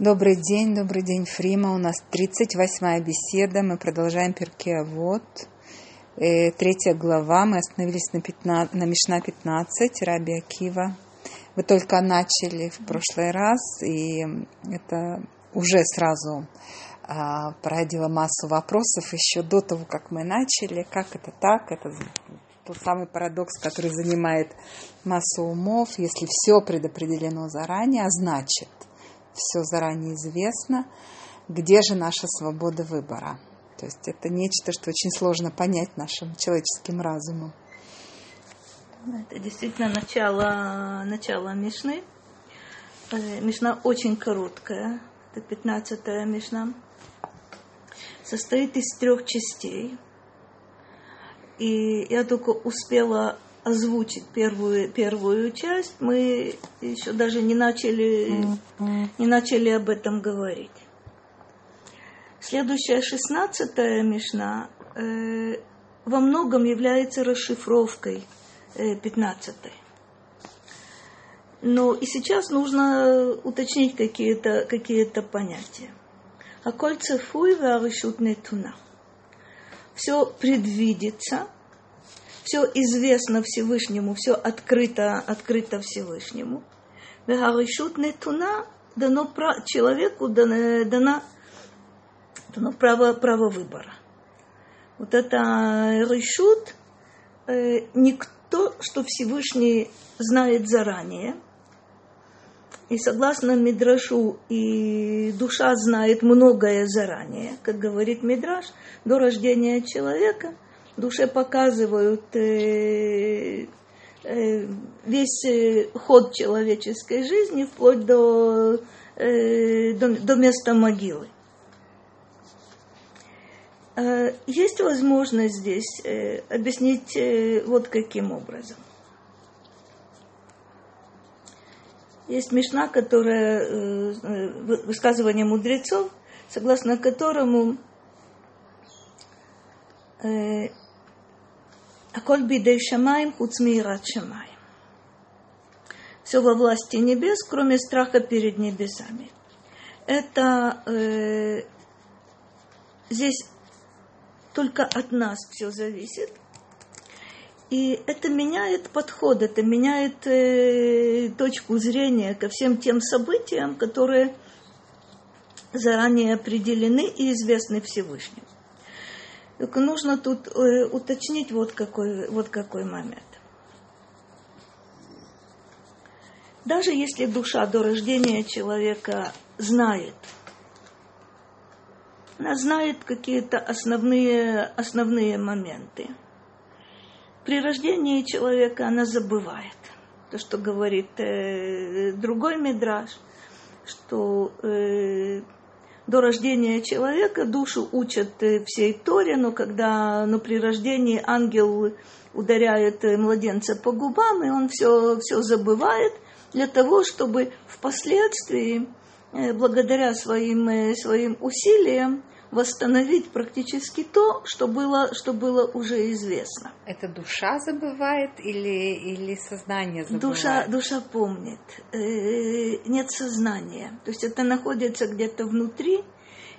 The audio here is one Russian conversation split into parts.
Добрый день, добрый день, Фрима. У нас 38-я беседа. Мы продолжаем перке Вот. Э, третья глава. Мы остановились на, 15, на Мишна 15, Раби Акива. Вы только начали в прошлый раз, и это уже сразу а, породило массу вопросов еще до того, как мы начали. Как это так? Это тот самый парадокс, который занимает массу умов. Если все предопределено заранее, а значит – все заранее известно, где же наша свобода выбора. То есть это нечто, что очень сложно понять нашим человеческим разумом. Это действительно начало, начало Мишны. Э, Мишна очень короткая, это 15-я Мишна. Состоит из трех частей. И я только успела озвучить первую, первую часть, мы еще даже не начали, не начали об этом говорить. Следующая шестнадцатая мишна э, во многом является расшифровкой э, пятнадцатой. Но и сейчас нужно уточнить какие-то какие понятия. А кольца фуй туна. Все предвидится – все известно Всевышнему, все открыто, открыто Всевышнему. Вегаришут нетуна дано человеку дано, дано, дано право, право выбора. Вот это решут э, никто, что Всевышний знает заранее. И согласно Мидрашу, и душа знает многое заранее, как говорит Мидраш, до рождения человека – душе показывают э, э, весь э, ход человеческой жизни вплоть до, до, до места могилы. Э, есть возможность здесь объяснить вот каким образом. Есть мешна, которая, высказывание мудрецов, согласно которому э, Аколь бидей шамаем хуцмират шамаем. Все во власти небес, кроме страха перед небесами. Это э, здесь только от нас все зависит. И это меняет подход, это меняет э, точку зрения ко всем тем событиям, которые заранее определены и известны Всевышнему. Только нужно тут э, уточнить вот какой, вот какой момент. Даже если душа до рождения человека знает, она знает какие-то основные, основные моменты. При рождении человека она забывает. То, что говорит э, другой мидраж, что э, до рождения человека. Душу учат э, всей Торе, но когда но при рождении ангел ударяет э, младенца по губам, и он все, все забывает для того, чтобы впоследствии, э, благодаря своим, своим усилиям, восстановить практически то, что было, что было уже известно. Это душа забывает или, или сознание забывает? Душа, душа помнит. Э, нет сознания. То есть это находится где-то внутри.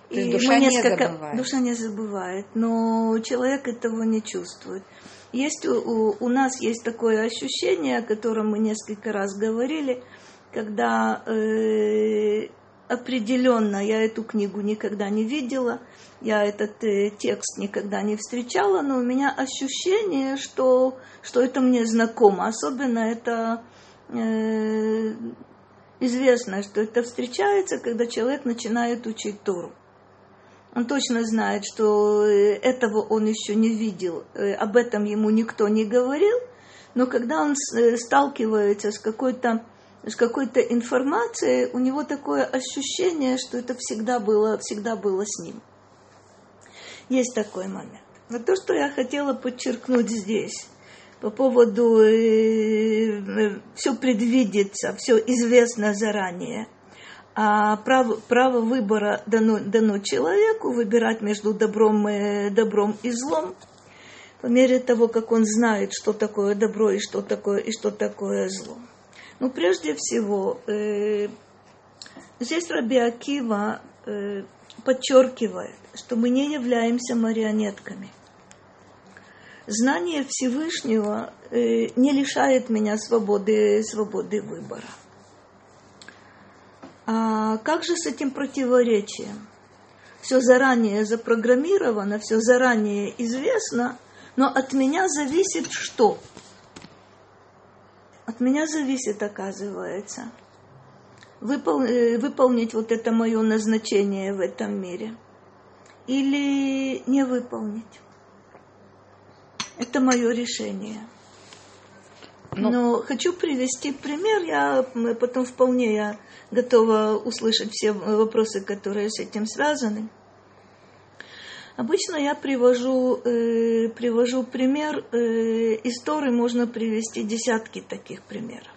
То и душа несколько... не забывает. Душа не забывает, но человек этого не чувствует. Есть у, у нас есть такое ощущение, о котором мы несколько раз говорили, когда э, определенно я эту книгу никогда не видела, я этот э, текст никогда не встречала, но у меня ощущение, что, что это мне знакомо. Особенно это э, известно, что это встречается, когда человек начинает учить Тору. Он точно знает, что э, этого он еще не видел, э, об этом ему никто не говорил, но когда он э, сталкивается с какой-то с какой-то информацией, у него такое ощущение, что это всегда было, всегда было с ним. Есть такой момент. Но то, что я хотела подчеркнуть здесь, по поводу э, э, все предвидится, все известно заранее, а право, право выбора дано, дано человеку выбирать между добром, э, добром и злом, по мере того, как он знает, что такое добро и что такое, и что такое зло. Ну, прежде всего, э, здесь Раби Акива э, подчеркивает, что мы не являемся марионетками. Знание Всевышнего э, не лишает меня свободы, свободы выбора. А как же с этим противоречием? Все заранее запрограммировано, все заранее известно, но от меня зависит что? От меня зависит, оказывается, выпол- э, выполнить вот это мое назначение в этом мире или не выполнить. Это мое решение. Но, Но хочу привести пример. Я потом вполне я готова услышать все вопросы, которые с этим связаны. Обычно я привожу, э, привожу пример, э, истории можно привести десятки таких примеров.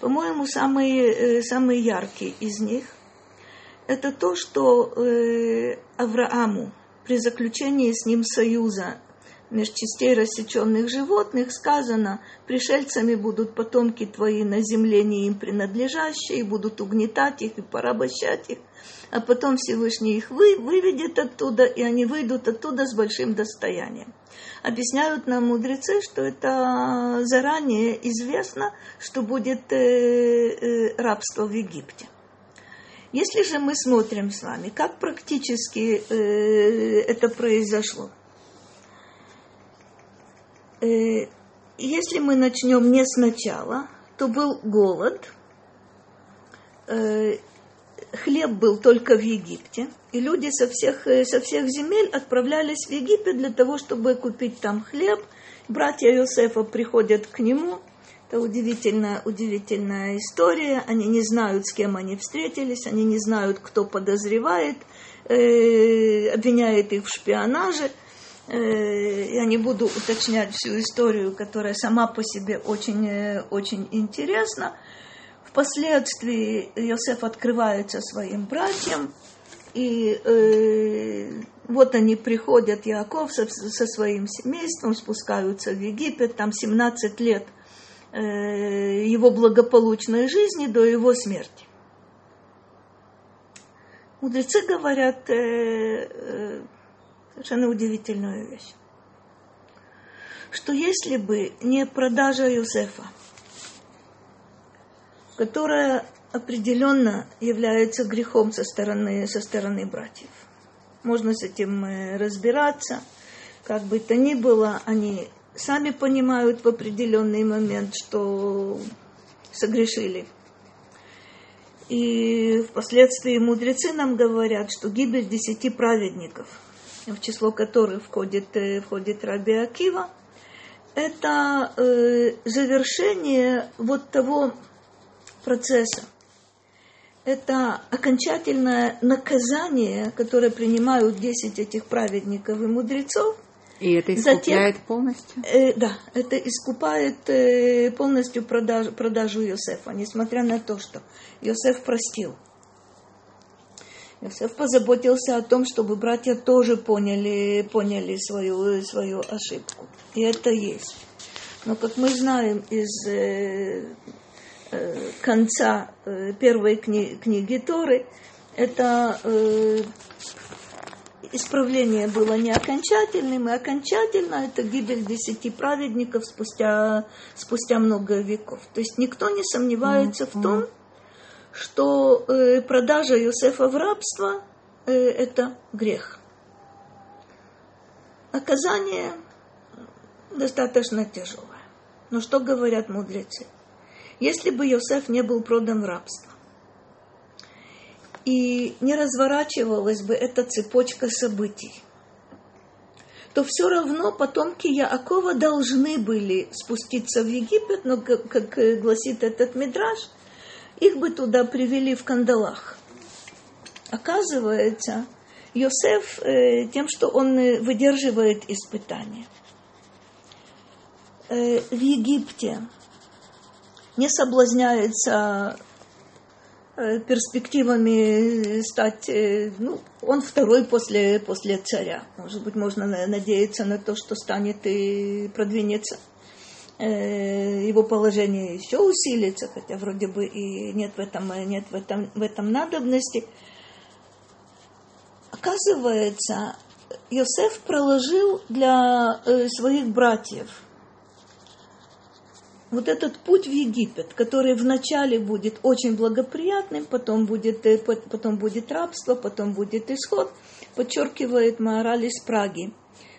По-моему, самый, э, самый яркий из них – это то, что э, Аврааму при заключении с ним союза меж частей рассеченных животных сказано, пришельцами будут потомки твои на земле не им принадлежащие, и будут угнетать их и порабощать их, а потом Всевышний их вы, выведет оттуда, и они выйдут оттуда с большим достоянием. Объясняют нам мудрецы, что это заранее известно, что будет э, э, рабство в Египте. Если же мы смотрим с вами, как практически э, это произошло, если мы начнем не сначала, то был голод, э, хлеб был только в Египте, и люди со всех, э, со всех земель отправлялись в Египет для того, чтобы купить там хлеб. Братья Иосифа приходят к нему. Это удивительная, удивительная история. Они не знают, с кем они встретились, они не знают, кто подозревает, э, обвиняет их в шпионаже – Э, я не буду уточнять всю историю, которая сама по себе очень, э, очень интересна. Впоследствии Иосиф открывается своим братьям, и э, вот они приходят, Яков со, со своим семейством, спускаются в Египет, там 17 лет э, его благополучной жизни до его смерти. Мудрецы говорят, э, э, совершенно удивительную вещь. Что если бы не продажа Юсефа, которая определенно является грехом со стороны, со стороны братьев. Можно с этим э, разбираться. Как бы то ни было, они сами понимают в определенный момент, что согрешили. И впоследствии мудрецы нам говорят, что гибель десяти праведников – в число которых входит, э, входит Раби Акива, это э, завершение вот того процесса. Это окончательное наказание, которое принимают 10 этих праведников и мудрецов. И это искупляет Затем, полностью? Э, да, это искупает э, полностью продаж, продажу Иосифа, несмотря на то, что Иосиф простил – Иосиф позаботился о том, чтобы братья тоже поняли, поняли свою, свою ошибку. И это есть. Но, как мы знаем из э, э, конца э, первой кни, книги Торы, это э, исправление было не окончательным, и окончательно это гибель десяти праведников спустя, спустя много веков. То есть никто не сомневается mm-hmm. в том, что э, продажа Юсефа в рабство э, это грех. Наказание достаточно тяжелое. Но что говорят мудрецы? Если бы Йосеф не был продан в рабство, и не разворачивалась бы эта цепочка событий, то все равно потомки Яакова должны были спуститься в Египет, но, как, как гласит этот мидраж, их бы туда привели в кандалах. Оказывается, Йосеф э, тем, что он э, выдерживает испытания. Э, в Египте не соблазняется перспективами стать, ну, он второй после, после царя. Может быть, можно надеяться на то, что станет и продвинется его положение еще усилится, хотя вроде бы и нет в этом, нет в этом, в этом надобности. Оказывается, Йосеф проложил для э, своих братьев вот этот путь в Египет, который вначале будет очень благоприятным, потом будет, э, потом будет рабство, потом будет исход, подчеркивает Маораль из Праги.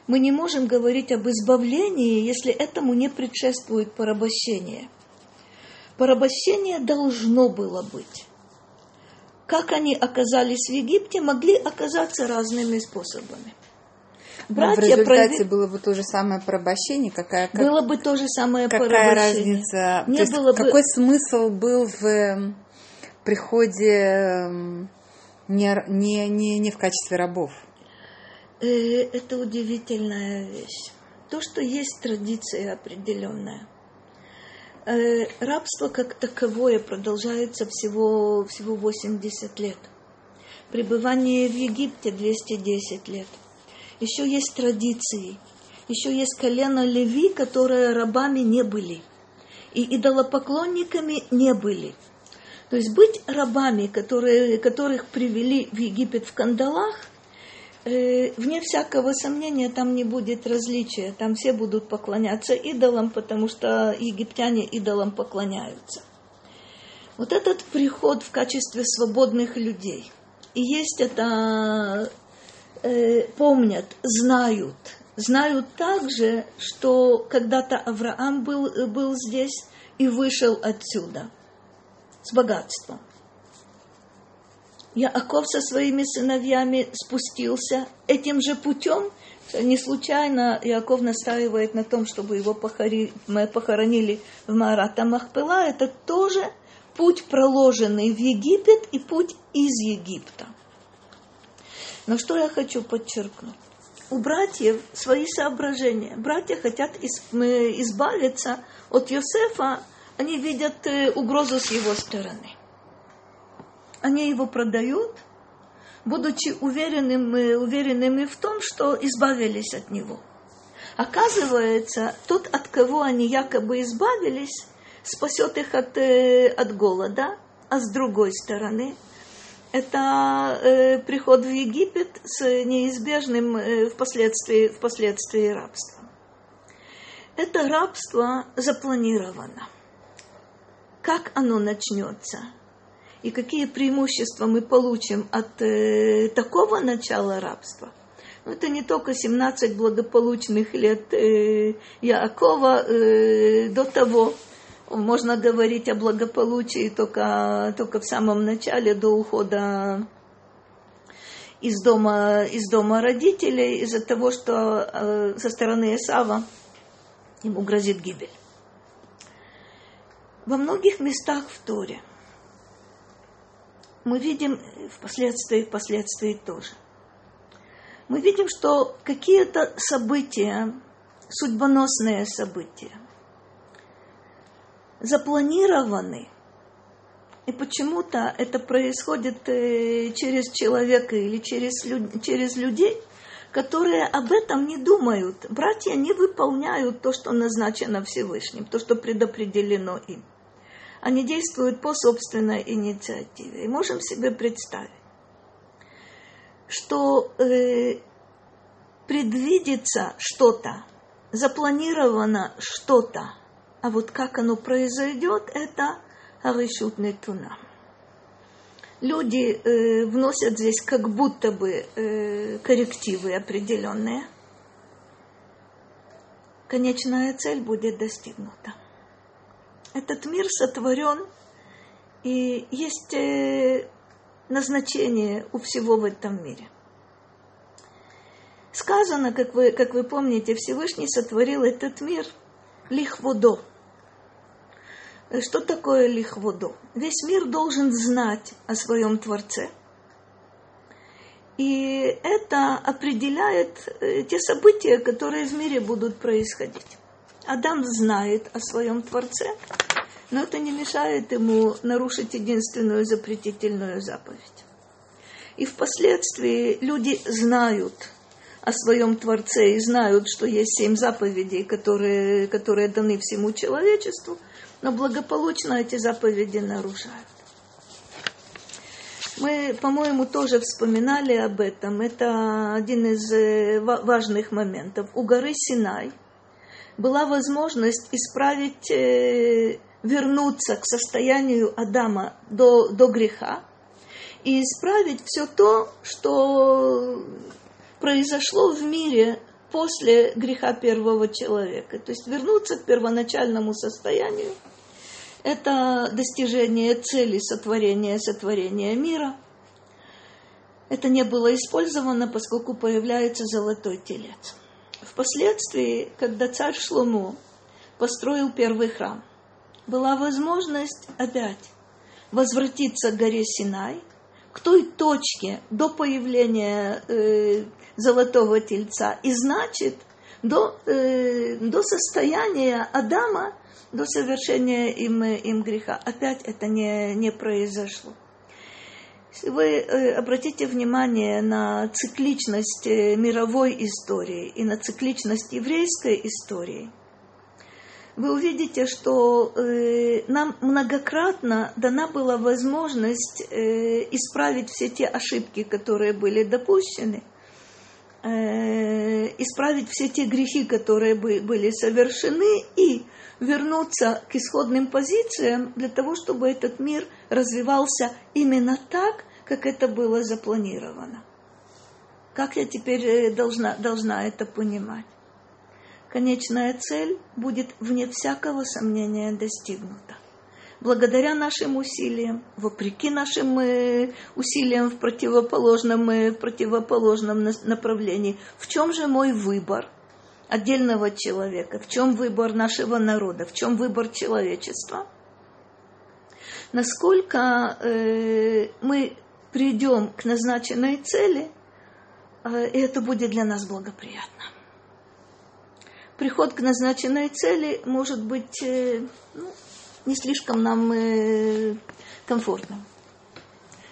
Мы не можем говорить об избавлении, если этому не предшествует порабощение. Порабощение должно было быть. Как они оказались в Египте, могли оказаться разными способами. Братья в результате прояви... было бы то же самое порабощение, какая как... было бы то же самое какая порабощение. разница? Не то было есть, бы... Какой смысл был в эм, приходе эм, не, не, не, не в качестве рабов? Э, это удивительная вещь. То, что есть традиция определенная. Э, рабство как таковое продолжается всего, всего 80 лет. Пребывание в Египте 210 лет. Еще есть традиции. Еще есть колено Леви, которые рабами не были. И идолопоклонниками не были. То есть быть рабами, которые, которых привели в Египет в кандалах, вне всякого сомнения, там не будет различия. Там все будут поклоняться идолам, потому что египтяне идолам поклоняются. Вот этот приход в качестве свободных людей. И есть это, э, помнят, знают. Знают также, что когда-то Авраам был, был здесь и вышел отсюда с богатством. Яаков со своими сыновьями спустился этим же путем. Не случайно Яков настаивает на том, чтобы его похоронили в Марата Махпела. Это тоже путь, проложенный в Египет и путь из Египта. Но что я хочу подчеркнуть? У братьев свои соображения. Братья хотят избавиться от Йосефа, они видят э, угрозу с его стороны они его продают, будучи уверенными, уверенными в том, что избавились от него. Оказывается, тот, от кого они якобы избавились, спасет их от, э, от голода, а с другой стороны, это э, приход в Египет с неизбежным э, впоследствии, впоследствии рабством. Это рабство запланировано. Как оно начнется? И какие преимущества мы получим от э, такого начала рабства. Но ну, это не только 17 благополучных лет э, Яакова э, до того. Можно говорить о благополучии только, только в самом начале, до ухода из дома, из дома родителей, из-за того, что э, со стороны Исава ему грозит гибель. Во многих местах в Торе – мы видим впоследствии, впоследствии тоже. Мы видим, что какие-то события, судьбоносные события, запланированы, и почему-то это происходит э, через человека или через, через людей, которые об этом не думают. Братья не выполняют то, что назначено Всевышним, то, что предопределено им они действуют по собственной инициативе. И можем себе представить, что э, предвидится что-то, запланировано что-то, а вот как оно произойдет, это аришутный туна. Люди э, вносят здесь как будто бы э, коррективы определенные. Конечная цель будет достигнута. Этот мир сотворен, и есть э, назначение у всего в этом мире. Сказано, как вы, как вы помните, Всевышний сотворил этот мир лихводо. Что такое лихводо? Весь мир должен знать о своем Творце. И это определяет э, те события, которые в мире будут происходить. Адам знает о своем Творце, но это не мешает ему нарушить единственную запретительную заповедь. И впоследствии люди знают о своем Творце и знают, что есть семь заповедей, которые, которые даны всему человечеству, но благополучно эти заповеди нарушают. Мы, по-моему, тоже вспоминали об этом. Это один из э, важных моментов. У горы Синай была возможность исправить, э, вернуться к состоянию Адама до, до греха и исправить все то, что произошло в мире после греха первого человека. То есть вернуться к первоначальному состоянию – это достижение цели сотворения, сотворения мира. Это не было использовано, поскольку появляется золотой телец. Впоследствии, когда царь Шлому построил первый храм, была возможность опять возвратиться к горе Синай, к той точке до появления э, золотого тельца, и значит, до, э, до состояния Адама, до совершения им, им греха. Опять это не, не произошло. Если вы э, обратите внимание на цикличность э, мировой истории и на цикличность еврейской истории, вы увидите, что э, нам многократно дана была возможность э, исправить все те ошибки, которые были допущены, э, исправить все те грехи, которые бы, были совершены, и вернуться к исходным позициям для того, чтобы этот мир развивался именно так, как это было запланировано. Как я теперь э, должна, должна это понимать? Конечная цель будет вне всякого сомнения достигнута. Благодаря нашим усилиям, вопреки нашим э, усилиям в противоположном, э, в противоположном направлении. В чем же мой выбор – отдельного человека, в чем выбор нашего народа, в чем выбор человечества, насколько э, мы придем к назначенной цели, э, и это будет для нас благоприятно. Приход к назначенной цели может быть э, ну, не слишком нам э, комфортным.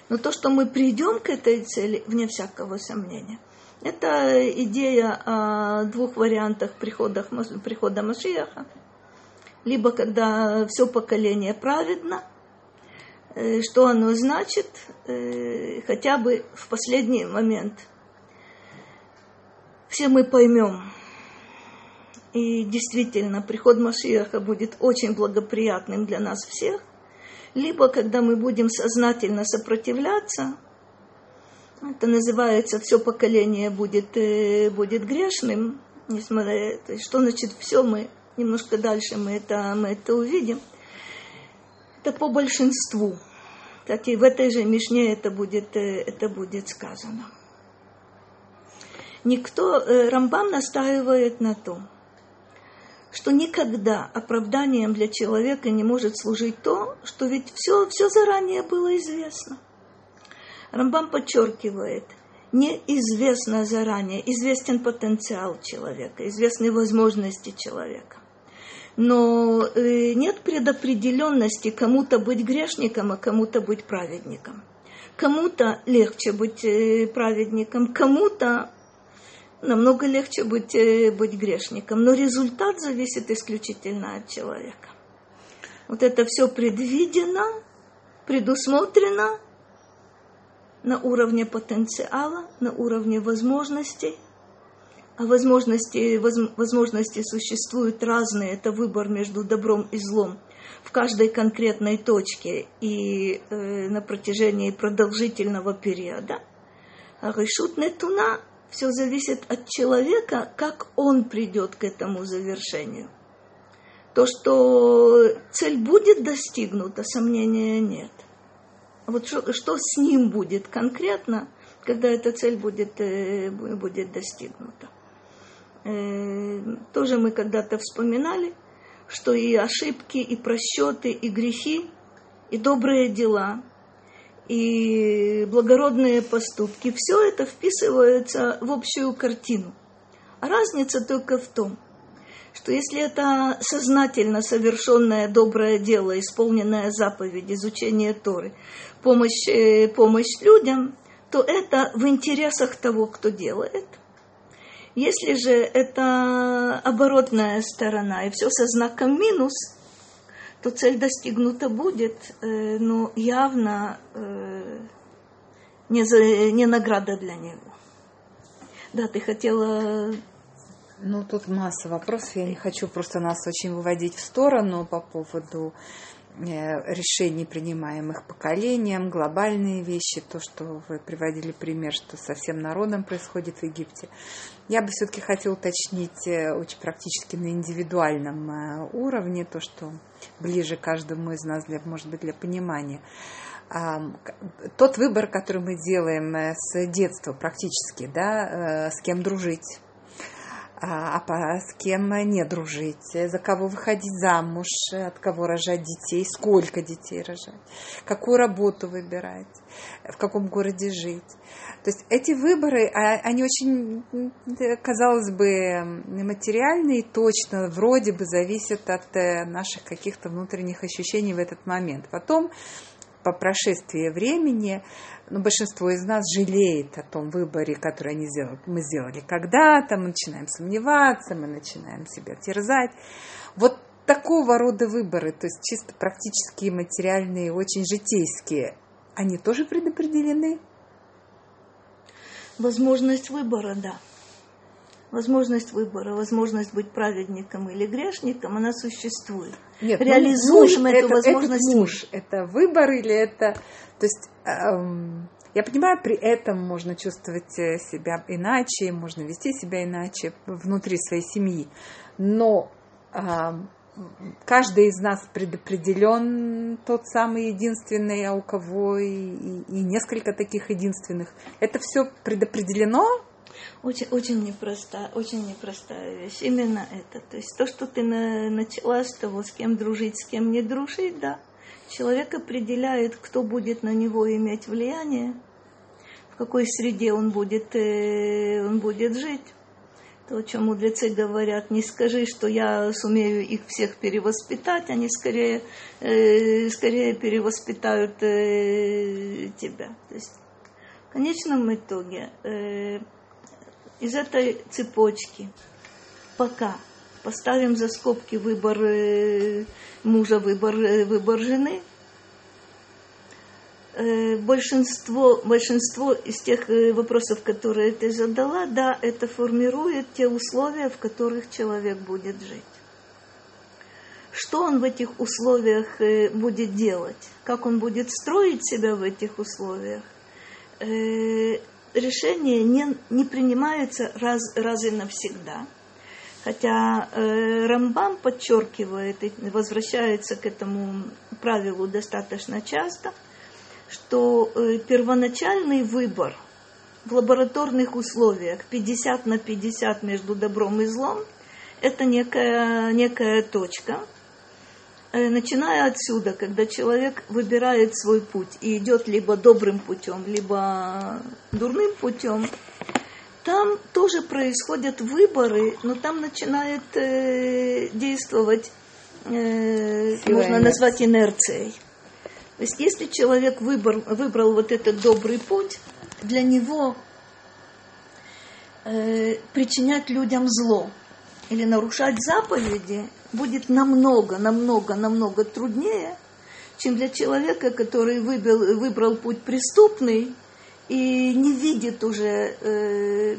Но то, что мы придем к этой цели, вне всякого сомнения, это идея о двух вариантах прихода, прихода Машиаха. Либо когда все поколение праведно, э, что оно значит, хотя бы в последний момент. Все мы поймем, и действительно приход Машиаха будет очень благоприятным для нас всех, либо когда мы будем сознательно сопротивляться – это называется «все поколение будет, э, будет грешным». Несмотря, есть, что значит «все» мы немножко дальше мы это, мы это увидим. Это по большинству. Так и в этой же Мишне это будет, э, это будет сказано. Никто, э, Рамбам настаивает на том, что никогда оправданием для человека не может служить то, что ведь все, все заранее было известно. Рамбам подчеркивает, неизвестно заранее, известен потенциал человека, известны возможности человека. Но э, нет предопределенности кому-то быть грешником, а кому-то быть праведником. Кому-то легче быть э, праведником, кому-то намного легче быть, э, быть грешником. Но результат зависит исключительно от человека. Вот это все предвидено, предусмотрено, на уровне потенциала, на уровне возможностей. А возможности, возможности существуют разные. Это выбор между добром и злом в каждой конкретной точке и э, на протяжении продолжительного периода. Решут нетуна все зависит от человека, как он придет к этому завершению. То, что цель будет достигнута, сомнения нет вот что, что с ним будет конкретно, когда эта цель будет, э, будет достигнута. Э, тоже мы когда-то вспоминали, что и ошибки, и просчеты, и грехи, и добрые дела, и благородные поступки, все это вписывается в общую картину. А разница только в том, что если это сознательно совершенное доброе дело, исполненная заповедь, изучение Торы, помощь, э, помощь людям, то это в интересах того, кто делает. Если же это оборотная сторона, и все со знаком минус, то цель достигнута будет, э, но явно э, не, за, не награда для него. Да, ты хотела ну, тут масса вопросов. Я не хочу просто нас очень выводить в сторону по поводу решений, принимаемых поколением, глобальные вещи, то, что вы приводили пример, что со всем народом происходит в Египте. Я бы все-таки хотела уточнить э, очень практически на индивидуальном э, уровне, то, что ближе каждому из нас, для, может быть, для понимания. Тот выбор, который мы делаем с детства практически, да, с кем дружить, а, а с кем не дружить, за кого выходить замуж, от кого рожать детей, сколько детей рожать, какую работу выбирать, в каком городе жить. То есть эти выборы, а, они очень, казалось бы, материальные, точно, вроде бы зависят от э, наших каких-то внутренних ощущений в этот момент. Потом, по прошествии времени, ну, большинство из нас жалеет о том выборе, который они сделали, мы сделали когда-то, мы начинаем сомневаться, мы начинаем себя терзать. Вот такого рода выборы, то есть чисто практические, материальные, очень житейские, они тоже предопределены? Возможность выбора, да. Возможность выбора, возможность быть праведником или грешником, она существует. Нет, ну, Реализуем муж, эту это, возможность. Это муж, это выбор или это... То есть эм, я понимаю, при этом можно чувствовать э, себя иначе, можно вести себя иначе внутри своей семьи. Но эм, каждый из нас предопределен тот самый единственный, а у кого и, и, и несколько таких единственных. Это все предопределено очень, очень непростая, очень непростая вещь. Именно это. То есть то, что ты на, начала с того, с кем дружить, с кем не дружить, да. Человек определяет, кто будет на него иметь влияние, в какой среде он будет, э, он будет жить. То, о чем мудрецы говорят, не скажи, что я сумею их всех перевоспитать, они скорее, э, скорее перевоспитают э, тебя. То есть, в конечном итоге, э, из этой цепочки пока поставим за скобки выбор э, мужа, выбор, э, выбор жены, э, большинство, большинство из тех вопросов, которые ты задала, да, это формирует те условия, в которых человек будет жить. Что он в этих условиях будет делать? Как он будет строить себя в этих условиях? Решение не, не принимается раз, раз и навсегда. Хотя э, Рамбам подчеркивает и возвращается к этому правилу достаточно часто, что э, первоначальный выбор в лабораторных условиях 50 на 50 между добром и злом – это некая, некая точка – начиная отсюда, когда человек выбирает свой путь и идет либо добрым путем, либо дурным путем, там тоже происходят выборы, но там начинает э, действовать, э, можно назвать инерцией. То есть если человек выбор, выбрал вот этот добрый путь, для него э, причинять людям зло или нарушать заповеди будет намного, намного, намного труднее, чем для человека, который выбрал, выбрал путь преступный и не видит уже э,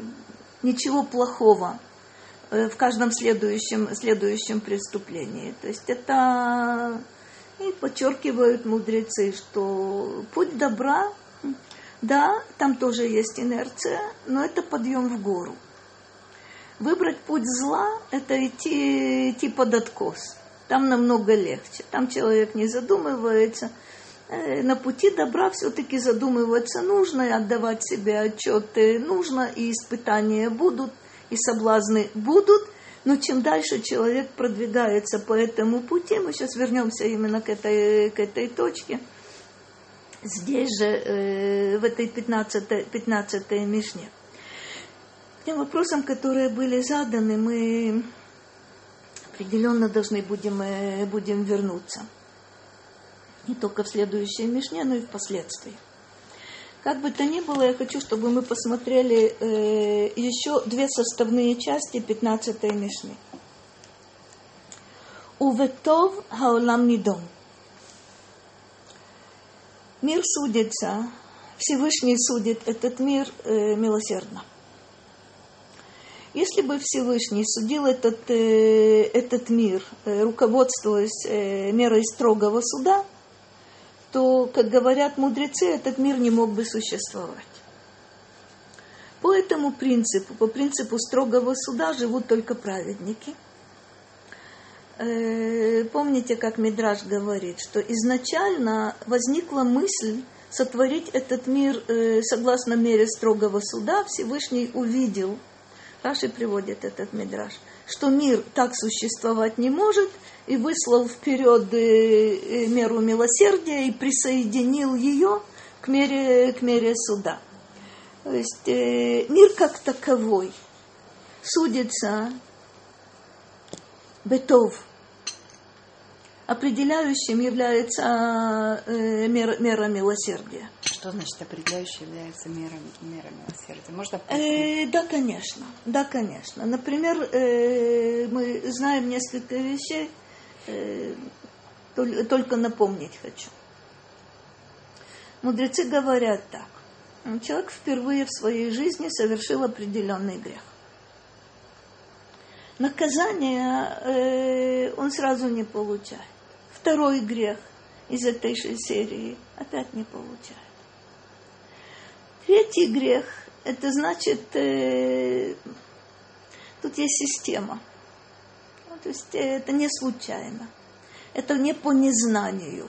ничего плохого э, в каждом следующем, следующем преступлении. То есть это и подчеркивают мудрецы, что путь добра, да, там тоже есть инерция, но это подъем в гору. Выбрать путь зла – это идти, идти под откос. Там намного легче. Там человек не задумывается. Э, на пути добра все-таки задумываться нужно, и отдавать себе отчеты нужно, и испытания будут, и соблазны будут. Но чем дальше человек продвигается по этому пути, мы сейчас вернемся именно к этой, к этой точке, здесь же, э, в этой 15, 15 Мишне тем вопросам, которые были заданы, мы определенно должны будем, э, будем вернуться. Не только в следующей Мишне, но и впоследствии. Как бы то ни было, я хочу, чтобы мы посмотрели э, еще две составные части 15 Мишны. Уветов хаолам нидон. Мир судится, Всевышний судит этот мир э, милосердно. Если бы Всевышний судил этот, э, этот мир, э, руководствуясь э, мерой строгого суда, то, как говорят мудрецы, этот мир не мог бы существовать. По этому принципу, по принципу строгого суда живут только праведники. Э, помните, как Мидраш говорит, что изначально возникла мысль сотворить этот мир э, согласно мере строгого суда. Всевышний увидел, Раши приводит этот Мидраш, что мир так существовать не может, и выслал вперед э, меру милосердия и присоединил ее к мере, к мере суда. То есть э, мир как таковой судится бетов. Определяющим является э, мера, мера милосердия. Что значит определяющим является мера, мера милосердия? Можно э, Да, конечно. Да, конечно. Например, э, мы знаем несколько вещей, э, только напомнить хочу. Мудрецы говорят так. Человек впервые в своей жизни совершил определенный грех. Наказание э, он сразу не получает. Второй грех из этой же серии опять не получает. Третий грех, это значит, э, тут есть система. Ну, то есть э, это не случайно. Это не по незнанию.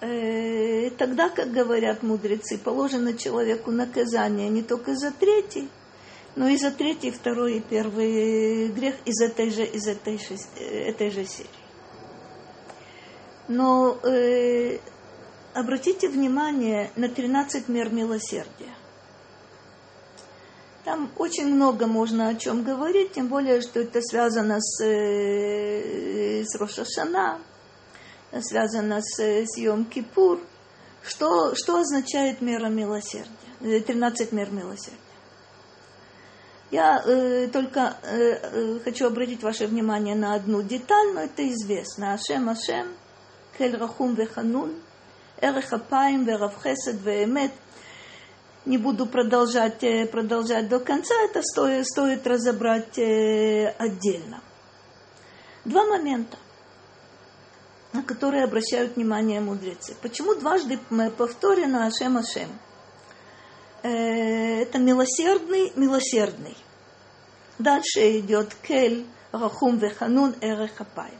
Э, тогда, как говорят мудрецы, положено человеку наказание не только за третий, но и за третий, второй и первый грех из этой же, из этой же, этой же серии. Но э, обратите внимание на 13 мер милосердия. Там очень много можно о чем говорить, тем более, что это связано с, э, с Рошашана, связано с, с Йом-Кипур. Что, что означает мера милосердия? 13 мер милосердия. Я э, только э, э, хочу обратить ваше внимание на одну деталь, но это известно. Ашем, Ашем, Кель Рахум Веханун, Эрех Апаим, Верав Хесед, Веэмет. Не буду продолжать, э, продолжать до конца, это стоит, стоит разобрать э, отдельно. Два момента на которые обращают внимание мудрецы. Почему дважды повторено Ашем Ашем? Э, это милосердный, милосердный. Дальше идет Кель, Рахум Веханун, Эрехапай.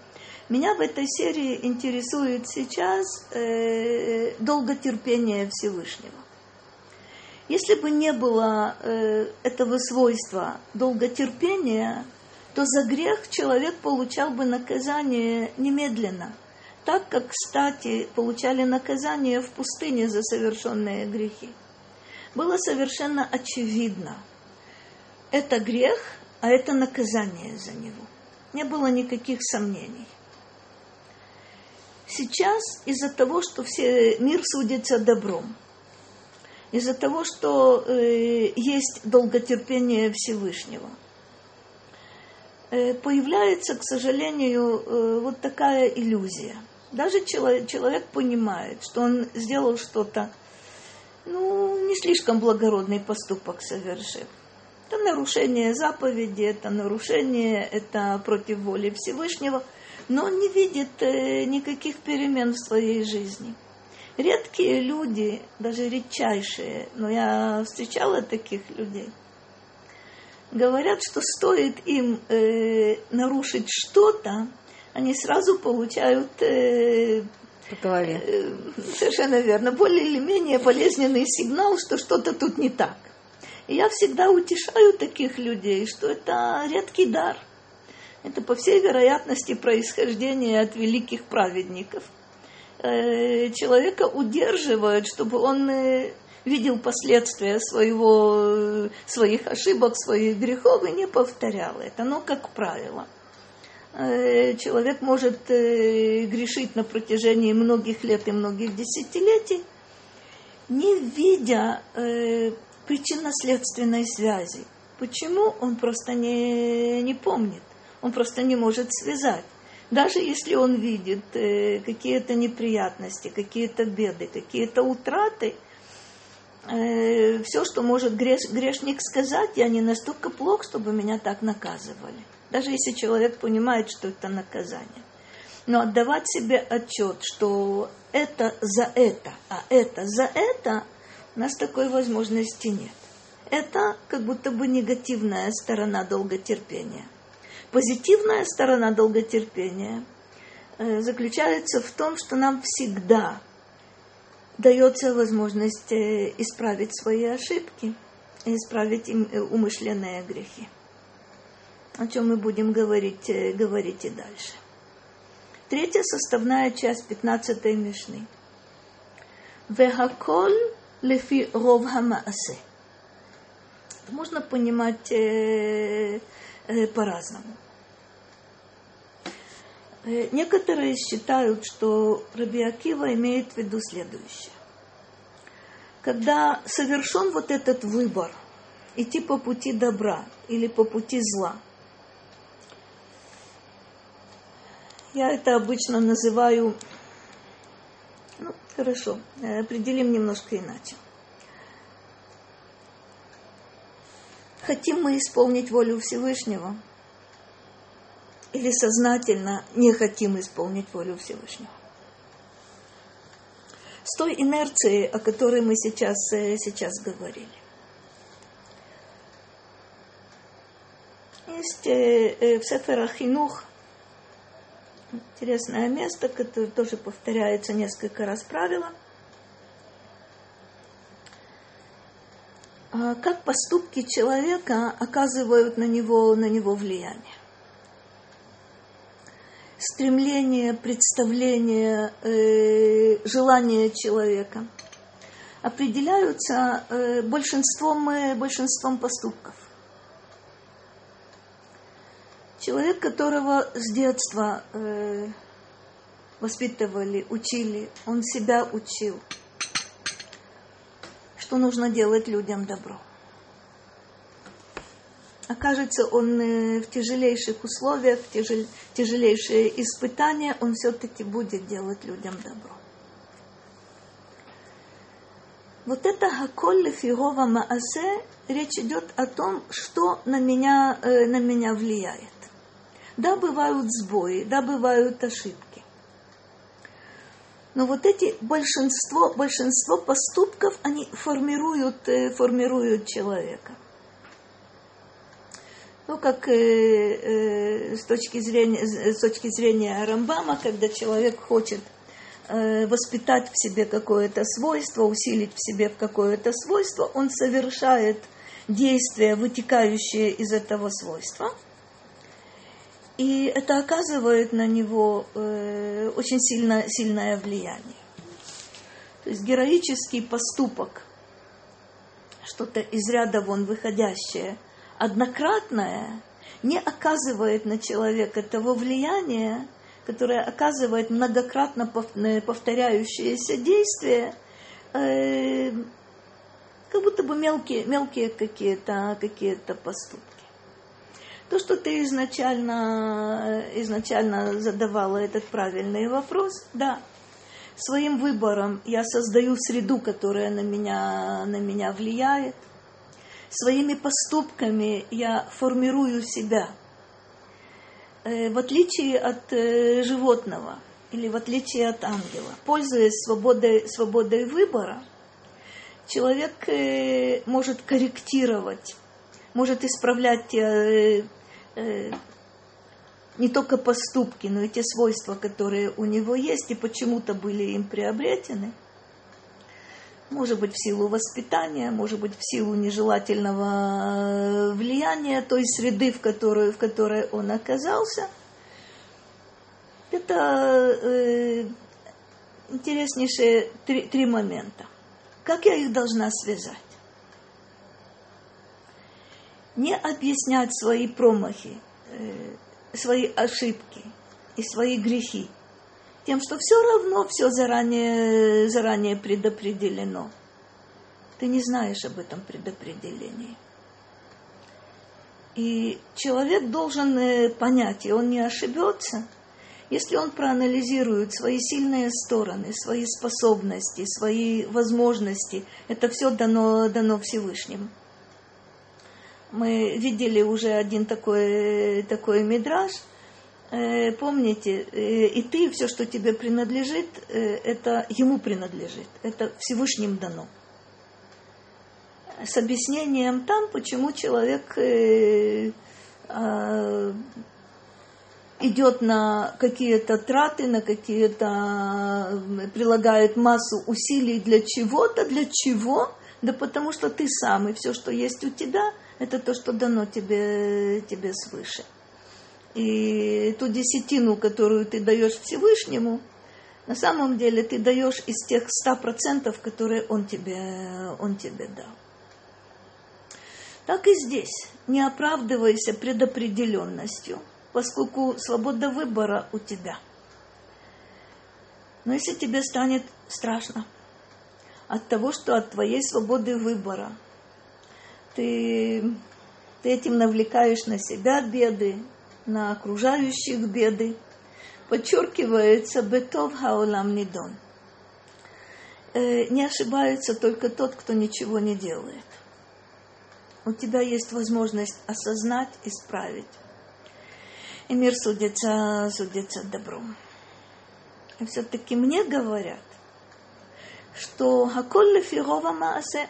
Меня в этой серии интересует сейчас э, долготерпение Всевышнего. Если бы не было э, этого свойства долготерпения, то за грех человек получал бы наказание немедленно – так как, кстати, получали наказание в пустыне за совершенные грехи. Было совершенно очевидно, это грех, а это наказание за него. Не было никаких сомнений. Сейчас из-за того, что все, мир судится добром, из-за того, что э, есть долготерпение Всевышнего, э, появляется, к сожалению, э, вот такая иллюзия – даже человек, человек понимает, что он сделал что-то, ну, не слишком благородный поступок совершил. Это нарушение заповеди, это нарушение, это против воли Всевышнего, но он не видит э, никаких перемен в своей жизни. Редкие люди, даже редчайшие, но я встречала таких людей, говорят, что стоит им э, нарушить что-то, они сразу получают э, по голове. Э, совершенно верно. Более или менее болезненный сигнал, что что-то тут не так. И я всегда утешаю таких людей, что это редкий дар. Это, по всей вероятности, происхождение от великих праведников. Э, человека удерживают, чтобы он э, видел последствия своего, своих ошибок, своих грехов и не повторял это. Но, как правило, Э, человек может э, грешить на протяжении многих лет и многих десятилетий, не видя э, причинно-следственной связи. Почему? Он просто не, не помнит, он просто не может связать. Даже если он видит э, какие-то неприятности, какие-то беды, какие-то утраты, э, все, что может греш, грешник сказать, я не настолько плох, чтобы меня так наказывали. Даже если человек понимает, что это наказание. Но отдавать себе отчет, что это за это, а это за это, у нас такой возможности нет. Это как будто бы негативная сторона долготерпения. Позитивная сторона долготерпения э, заключается в том, что нам всегда дается возможность э, исправить свои ошибки, исправить э, умышленные грехи. О чем мы будем говорить, говорить и дальше. Третья составная часть 15 Мишны. Вехаколь лефи ров. Можно понимать по-разному. Э, некоторые считают, что Раби Акива имеет в виду следующее. Когда совершен вот этот выбор, идти по пути добра или по пути зла – Я это обычно называю, ну, хорошо, э, определим немножко иначе. Хотим мы исполнить волю Всевышнего или сознательно не хотим исполнить волю Всевышнего? С той инерцией, о которой мы сейчас, э, сейчас говорили. Есть э, в Сефера Хинух Интересное место, которое тоже повторяется несколько раз правило. Как поступки человека оказывают на него, на него влияние? Стремление, представление, э, желание человека определяются э, большинством, э, большинством поступков. Человек, которого с детства э, воспитывали, учили, он себя учил, что нужно делать людям добро. Окажется он э, в тяжелейших условиях, в тяжел, тяжелейшие испытания, он все-таки будет делать людям добро. Вот это Хаколь Фирова Маасе, речь идет о том, что на меня, э, на меня влияет. Да, бывают сбои, да, бывают ошибки. Но вот эти большинство, большинство поступков, они формируют, э, формируют человека. Ну, как э, э, с, точки зрения, с точки зрения Рамбама, когда человек хочет э, воспитать в себе какое-то свойство, усилить в себе какое-то свойство, он совершает действия, вытекающие из этого свойства – и это оказывает на него э, очень сильно, сильное влияние. То есть героический поступок, что-то из ряда вон выходящее, однократное, не оказывает на человека того влияния, которое оказывает многократно э, повторяющиеся действия, э, как будто бы мелкие, мелкие какие-то какие поступки. То, что ты изначально, изначально задавала этот правильный вопрос, да, своим выбором я создаю среду, которая на меня, на меня влияет. Своими поступками я формирую себя. Э, в отличие от э, животного или в отличие от ангела, пользуясь свободой, свободой выбора, человек э, может корректировать, может исправлять э, не только поступки, но и те свойства, которые у него есть и почему-то были им приобретены. Может быть, в силу воспитания, может быть, в силу нежелательного влияния той среды, в которой, в которой он оказался. Это э, интереснейшие три, три момента. Как я их должна связать? Не объяснять свои промахи, э, свои ошибки и свои грехи тем, что все равно все заранее, заранее предопределено. Ты не знаешь об этом предопределении. И человек должен э, понять, и он не ошибется, если он проанализирует свои сильные стороны, свои способности, свои возможности, это все дано, дано Всевышним. Мы видели уже один такой, такой мидраж. Э, помните, э, и ты, все, что тебе принадлежит, это ему принадлежит, это Всевышним дано с объяснением там, почему человек э, э, идет на какие-то траты, на какие-то прилагает массу усилий для чего-то, для чего? Да потому что ты сам, и все, что есть у тебя, это то, что дано тебе, тебе свыше. И ту десятину, которую ты даешь Всевышнему, на самом деле ты даешь из тех ста процентов, которые он тебе, он тебе дал. Так и здесь. Не оправдывайся предопределенностью, поскольку свобода выбора у тебя. Но если тебе станет страшно от того, что от твоей свободы выбора ты, ты этим навлекаешь на себя беды, на окружающих беды, подчеркивается «бетов хаолам нидон». Э, не ошибается только тот, кто ничего не делает у тебя есть возможность осознать, исправить. И мир судится, судится добром. И все-таки мне говорят, что Хаколь Лефирова Маасе,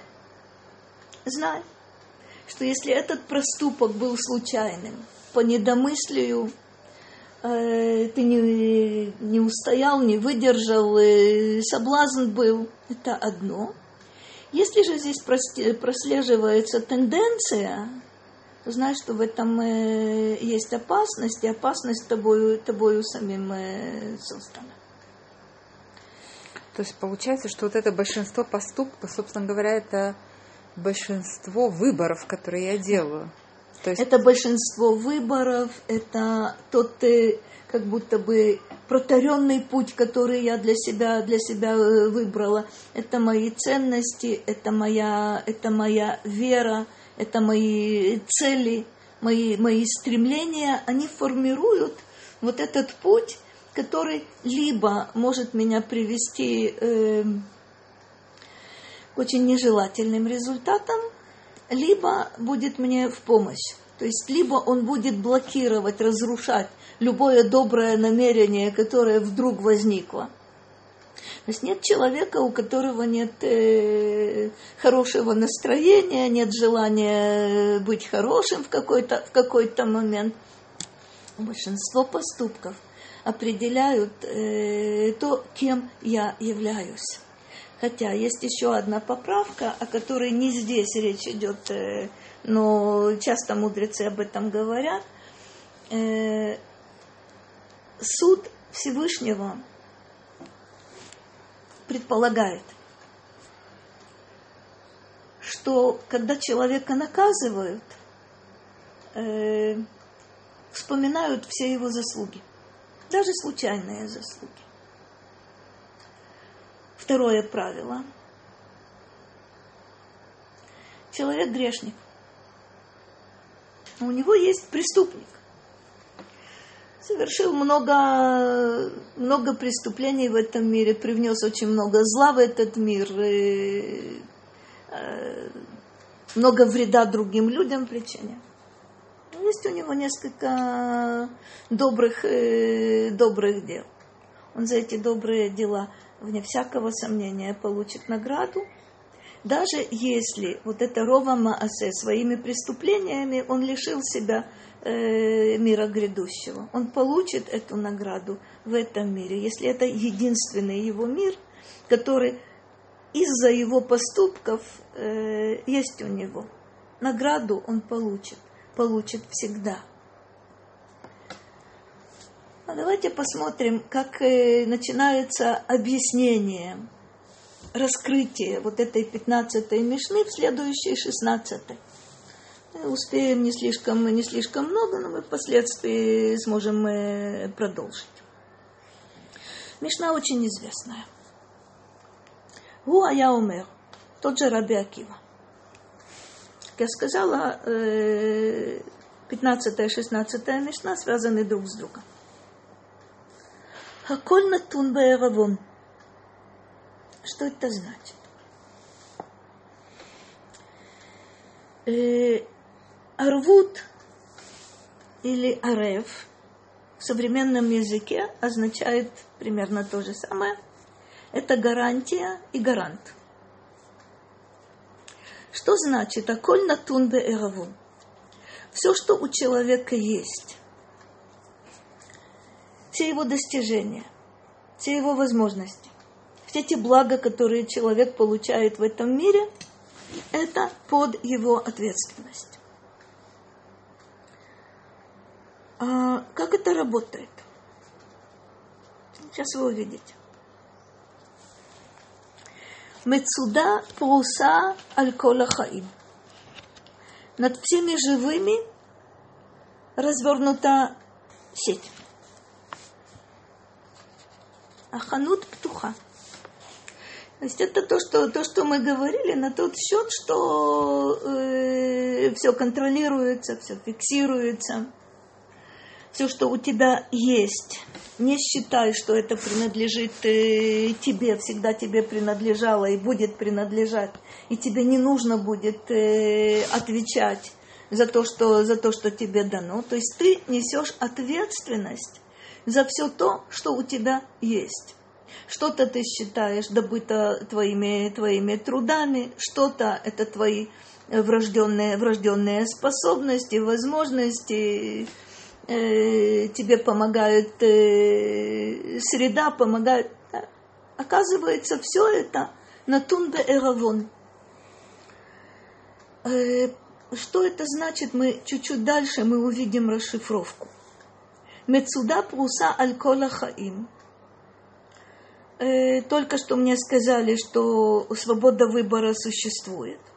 знай, что если этот проступок был случайным, по недомыслию, э, ты не, не устоял, не выдержал, э, соблазн был, это одно – если же здесь прослеживается тенденция, то знаешь, что в этом э, есть опасность, и опасность тобою, тобою самим э, создана. То есть получается, что вот это большинство поступков, собственно говоря, это большинство выборов, которые я делаю. То есть... Это большинство выборов, это тот э, как будто бы протаренный путь, который я для себя, для себя э, выбрала. Это мои ценности, это моя, это моя вера, это мои цели, мои, мои стремления. Они формируют вот этот путь, который либо может меня привести э, к очень нежелательным результатам, либо будет мне в помощь. То есть либо он будет блокировать, разрушать любое доброе намерение, которое вдруг возникло. То есть нет человека, у которого нет э, хорошего настроения, нет желания быть хорошим в какой-то, в какой-то момент. Большинство поступков определяют э, то, кем я являюсь. Хотя есть еще одна поправка, о которой не здесь речь идет, э, но часто мудрецы об этом говорят. Э, суд Всевышнего предполагает, что когда человека наказывают, э, вспоминают все его заслуги, даже случайные заслуги. Второе правило. Человек грешник. У него есть преступник совершил много, много преступлений в этом мире, привнес очень много зла в этот мир, и, э, много вреда другим людям причинял. Есть у него несколько добрых, э, добрых дел. Он за эти добрые дела, вне всякого сомнения, получит награду. Даже если вот это Рова Маасе своими преступлениями он лишил себя э, мира грядущего. Он получит эту награду в этом мире, если это единственный его мир, который из-за его поступков э, есть у него. Награду он получит, получит всегда. А давайте посмотрим, как э, начинается объяснение, раскрытие вот этой 15-й мишны в следующей 16-й успеем не слишком, не слишком много, но мы впоследствии сможем э, продолжить. Мишна очень известная. Гу ая умер. тот же Раби Акива. Как я сказала, 15-16 Мишна связаны друг с другом. Хаколь натун баэравон. Что это значит? Э, арвут или арев в современном языке означает примерно то же самое. Это гарантия и гарант. Что значит аколь натун беэравун? Все, что у человека есть, все его достижения, все его возможности, все те блага, которые человек получает в этом мире, это под его ответственность. А как это работает? Сейчас вы увидите. Мецуда пруса аль хаим. Над всеми живыми развернута сеть. Аханут птуха. То есть это то, что, то, что мы говорили на тот счет, что э, все контролируется, все фиксируется все, что у тебя есть, не считай, что это принадлежит э, тебе, всегда тебе принадлежало и будет принадлежать, и тебе не нужно будет э, отвечать за то, что, за то, что тебе дано. То есть ты несешь ответственность за все то, что у тебя есть. Что-то ты считаешь добыто твоими, твоими трудами, что-то это твои врожденные, врожденные способности, возможности, э, тебе помогает э, среда, помогает. Да. Оказывается, все это натун бе эравон. Э, что это значит? Мы чуть-чуть дальше мы увидим расшифровку. Мецуда пруса аль кола хаим. Э, только что мне сказали, что свобода выбора существует –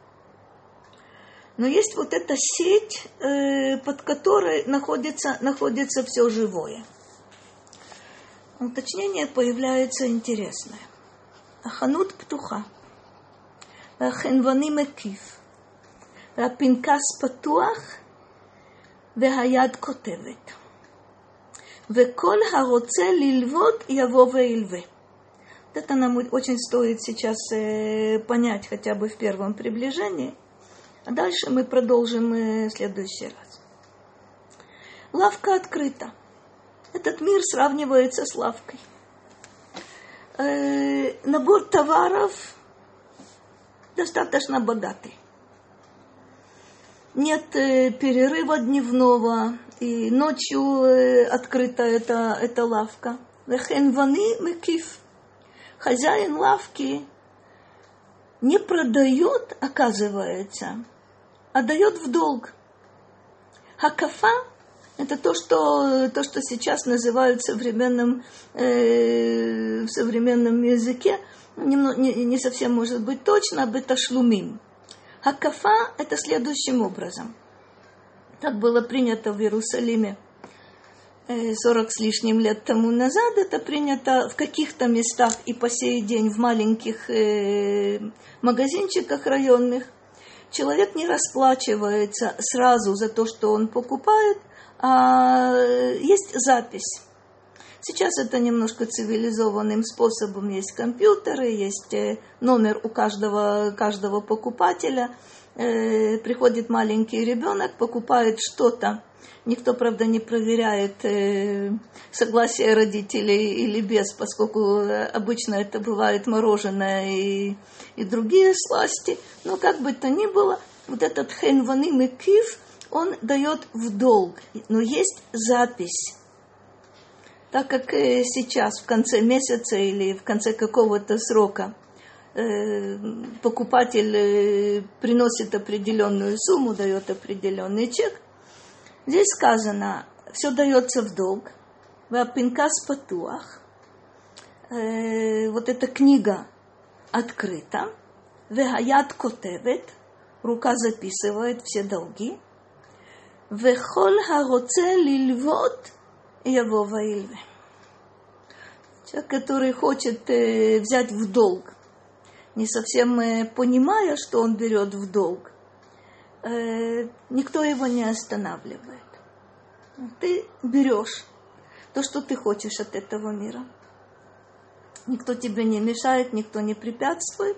но есть вот эта сеть, э, под которой находится, находится все живое. Уточнение появляется интересное. Аханут птуха. והחנווני מקיף, והפנקס פתוח, והיד כותבת. Векол хароце лильвот явове ильве. Вот это нам очень стоит сейчас э, понять хотя бы в первом приближении. А дальше мы продолжим в следующий раз. Лавка открыта. Этот мир сравнивается с лавкой. Э, набор товаров достаточно богатый. Нет э, перерыва дневного, и ночью э, открыта эта, эта лавка. Хенваны мекиф. Хозяин лавки не продает, оказывается, а дает в долг. Хакафа – это то, что, то, что сейчас называют в современном, э, в современном языке, не, не, совсем может быть точно, об шлумим. Хакафа – это следующим образом. Так было принято в Иерусалиме 40 э, с лишним лет тому назад. Это принято в каких-то местах и по сей день в маленьких э, магазинчиках районных – человек не расплачивается сразу за то, что он покупает, а есть запись. Сейчас это немножко цивилизованным способом. Есть компьютеры, есть э, номер у каждого, каждого покупателя. Э, приходит маленький ребенок, покупает что-то Никто, правда, не проверяет э, согласие родителей или без, поскольку э, обычно это бывает мороженое и, и другие сласти. Но как бы то ни было, вот этот хенваны мекив, он дает в долг. Но есть запись. Так как э, сейчас, в конце месяца или в конце какого-то срока, э, покупатель э, приносит определенную сумму, дает определенный чек – Здесь сказано, все дается в долг. Пинкас патуах. Вот эта книга открыта. Вегаят котевет. Рука записывает все долги. Вехол хароце лильвот яво Человек, который хочет э, взять в долг, не совсем э, понимая, что он берет в долг, э, никто его не останавливает. Ты берешь то, что ты хочешь от этого мира. Никто тебе не мешает, никто не препятствует.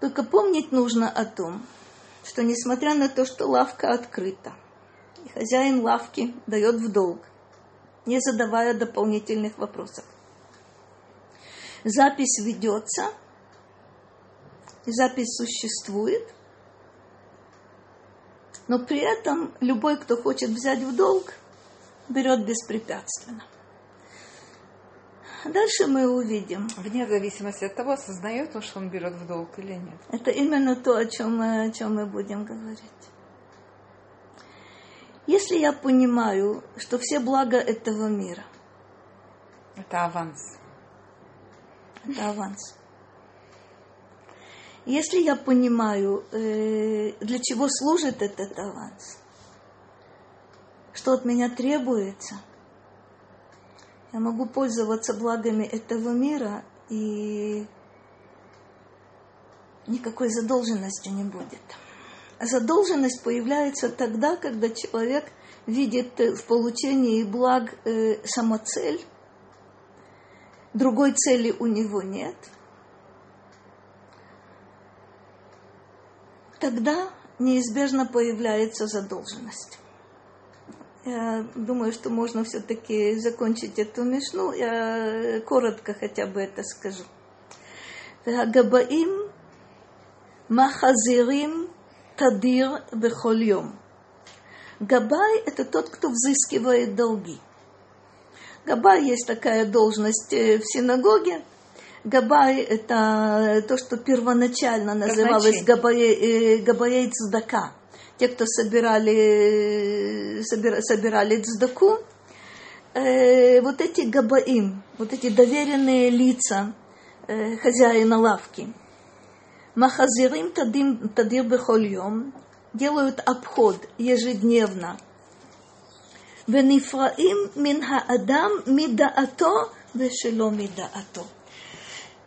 Только помнить нужно о том, что несмотря на то, что лавка открыта, и хозяин лавки дает в долг, не задавая дополнительных вопросов. Запись ведется, запись существует, но при этом любой, кто хочет взять в долг, берет беспрепятственно. Дальше мы увидим. Вне зависимости от того, осознает он, что он берет в долг или нет. Это именно то, о чем мы, о чем мы будем говорить. Если я понимаю, что все блага этого мира. Это аванс. Это аванс. Если я понимаю, э, для чего служит этот аванс, что от меня требуется – я могу пользоваться благами этого мира, и никакой задолженности не будет. Задолженность появляется тогда, когда человек видит в получении благ э, самоцель, другой цели у него нет. Тогда неизбежно появляется задолженность. Я думаю, что можно все-таки закончить эту мишну. Я коротко хотя бы это скажу. Габаим махазирим тадир бехольем. Габай – это тот, кто взыскивает долги. Габай есть такая должность э, в синагоге. Габай – это то, что первоначально называлось Габай, э, Габаей Цдака те, кто собирали, собира, собирали цдаку, э, вот эти габаим, вот эти доверенные лица э, хозяина лавки, Махазирим тадим, тадир бехольем делают обход ежедневно. Венифраим мин адам мида ато вешело мидаато.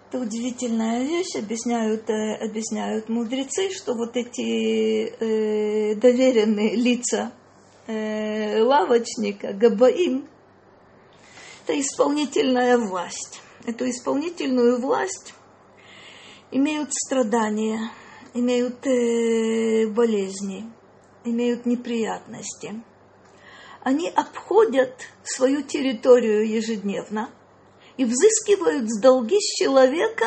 Это удивительная вещь, объясняют, э, объясняют мудрецы, что вот эти э, доверенные лица э, лавочника, габаим, это исполнительная власть. Эту исполнительную власть имеют страдания, имеют э, болезни, имеют неприятности. Они обходят свою территорию ежедневно – и взыскивают с долги с человека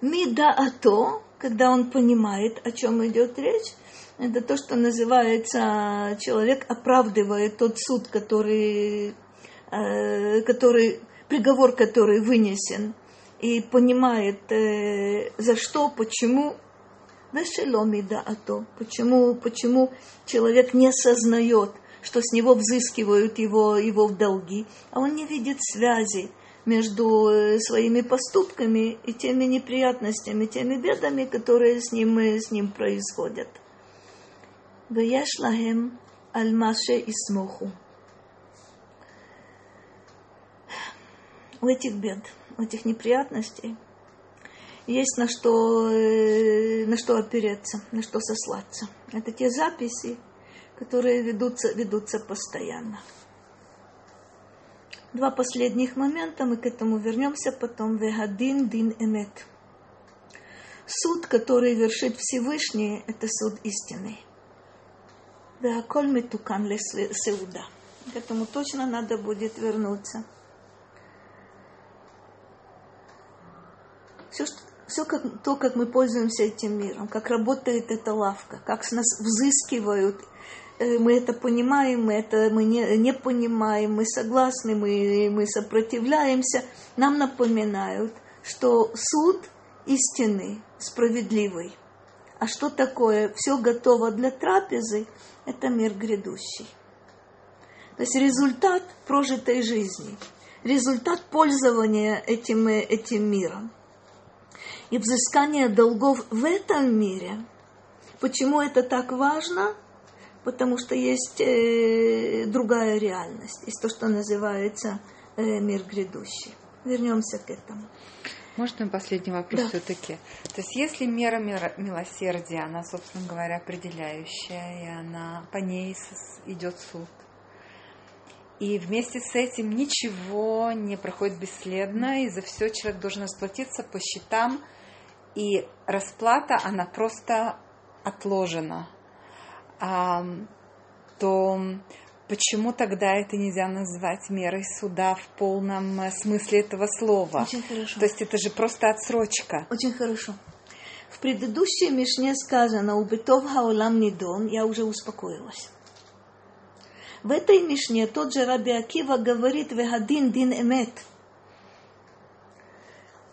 мидаато, когда он понимает, о чем идет речь. Это то, что называется, человек оправдывает тот суд, который, э, который приговор, который вынесен, и понимает, э, за что, почему, вешеломида а то, почему, почему человек не осознает, что с него взыскивают его, его в долги, а он не видит связи между э, своими поступками и теми неприятностями, теми бедами, которые с ним, э, с ним происходят. Ваяшлахем Альмаше и Смоху. У этих бед – этих неприятностей есть на что, э, на что опереться, на что сослаться. Это те записи, которые ведутся, ведутся постоянно. Два последних момента, мы к этому вернемся потом. Вегадин дин эмет. Суд, который вершит Всевышний, это суд истины. Веаколь метукан сеуда. К этому точно надо будет вернуться. Все, все как, то, как мы пользуемся этим миром, как работает эта лавка, как с нас взыскивают Э, мы это понимаем, мы это мы не, не понимаем, мы согласны, мы, мы сопротивляемся, нам напоминают, что суд истинный, справедливый. А что такое? Все готово для трапезы, это мир грядущий. То есть результат прожитой жизни, результат пользования этим, этим миром. И взыскание долгов в этом мире. Почему это так важно? потому что есть э, другая реальность, есть то, что называется э, мир грядущий. Вернемся к этому. Можно последний вопрос Да. все-таки? То есть если мера милосердия, она, собственно говоря, определяющая, и она по ней идет суд. И вместе с этим ничего не проходит бесследно, и за все человек должен расплатиться по счетам, и расплата, она просто отложена. То почему тогда это нельзя назвать мерой суда в полном э, смысле этого слова? Очень хорошо. То есть это же просто отсрочка. Очень хорошо. В предыдущей Мишне сказано «Убитов хаолам нидон» я уже успокоилась. В этой Мишне тот же Раби Акива говорит «Вехадин дин эмет».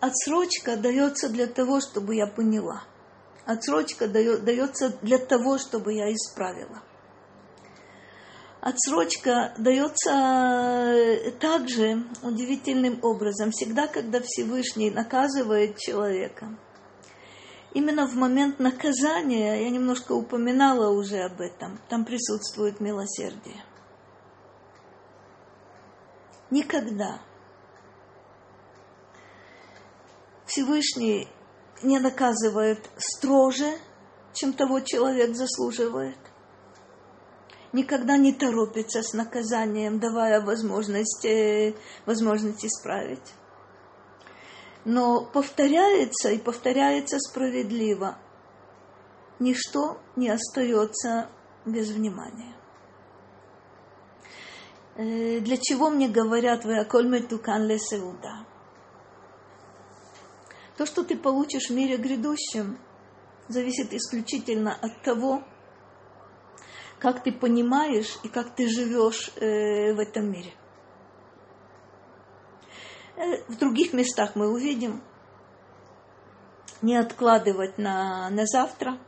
Отсрочка дается для того, чтобы я поняла. Отсрочка дает- дается для того, чтобы я исправила. Отсрочка дается э, также удивительным образом. Всегда, когда Всевышний наказывает человека, именно в момент наказания, я немножко упоминала уже об этом, там присутствует милосердие. Никогда Всевышний не наказывает строже, чем того человек заслуживает. Никогда не торопится с наказанием, давая возможность, возможность исправить. Но повторяется и повторяется справедливо. Ничто не остается без внимания. Э, Для чего мне говорят вы аколь метукан лесеуда? То, что ты получишь в мире грядущем, зависит исключительно от того, как ты понимаешь и как ты живешь э, в этом мире. Э, В других местах мы увидим не откладывать на, на завтра,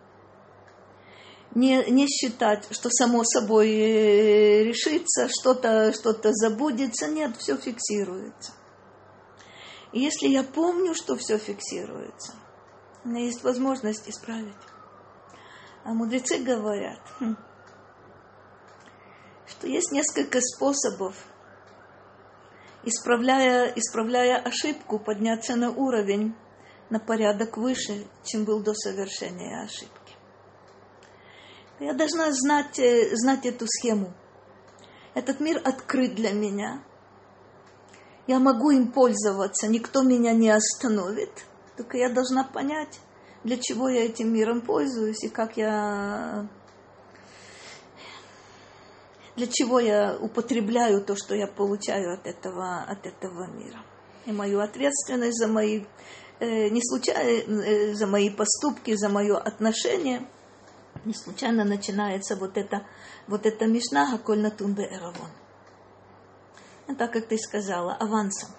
не, не считать, что само собой э, решится, что-то что забудется. Нет, все фиксируется. Если я помню, что все фиксируется, у меня есть возможность исправить. А мудрецы говорят, хм, что есть несколько способов, исправляя, исправляя ошибку, подняться на уровень, на порядок выше, чем был до совершения ошибки. Я должна знать, э, знать эту схему. Этот мир открыт для меня. Я могу им пользоваться, никто меня не остановит. Только я должна понять, для чего я этим миром пользуюсь и как я для чего я употребляю то, что я получаю от этого, от этого мира. И мою ответственность за мои, э, не случайно, э, за мои поступки, за мое отношение, не случайно начинается вот это, вот эта мишна «Хаколь натун бе'эравон». Ну, так как ты сказала, авансом.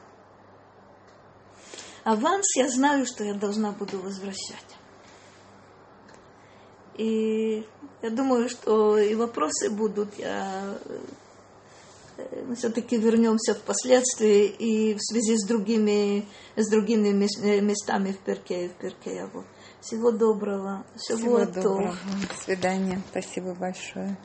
Аванс я знаю, что я должна буду возвращать. И я думаю, что и вопросы будут. Я, э, мы все-таки вернемся впоследствии и в связи с другими, с другими э, местами в Перке, в Перке. Вот. Всего доброго. Всего Всего доброго. До свидания. Спасибо большое.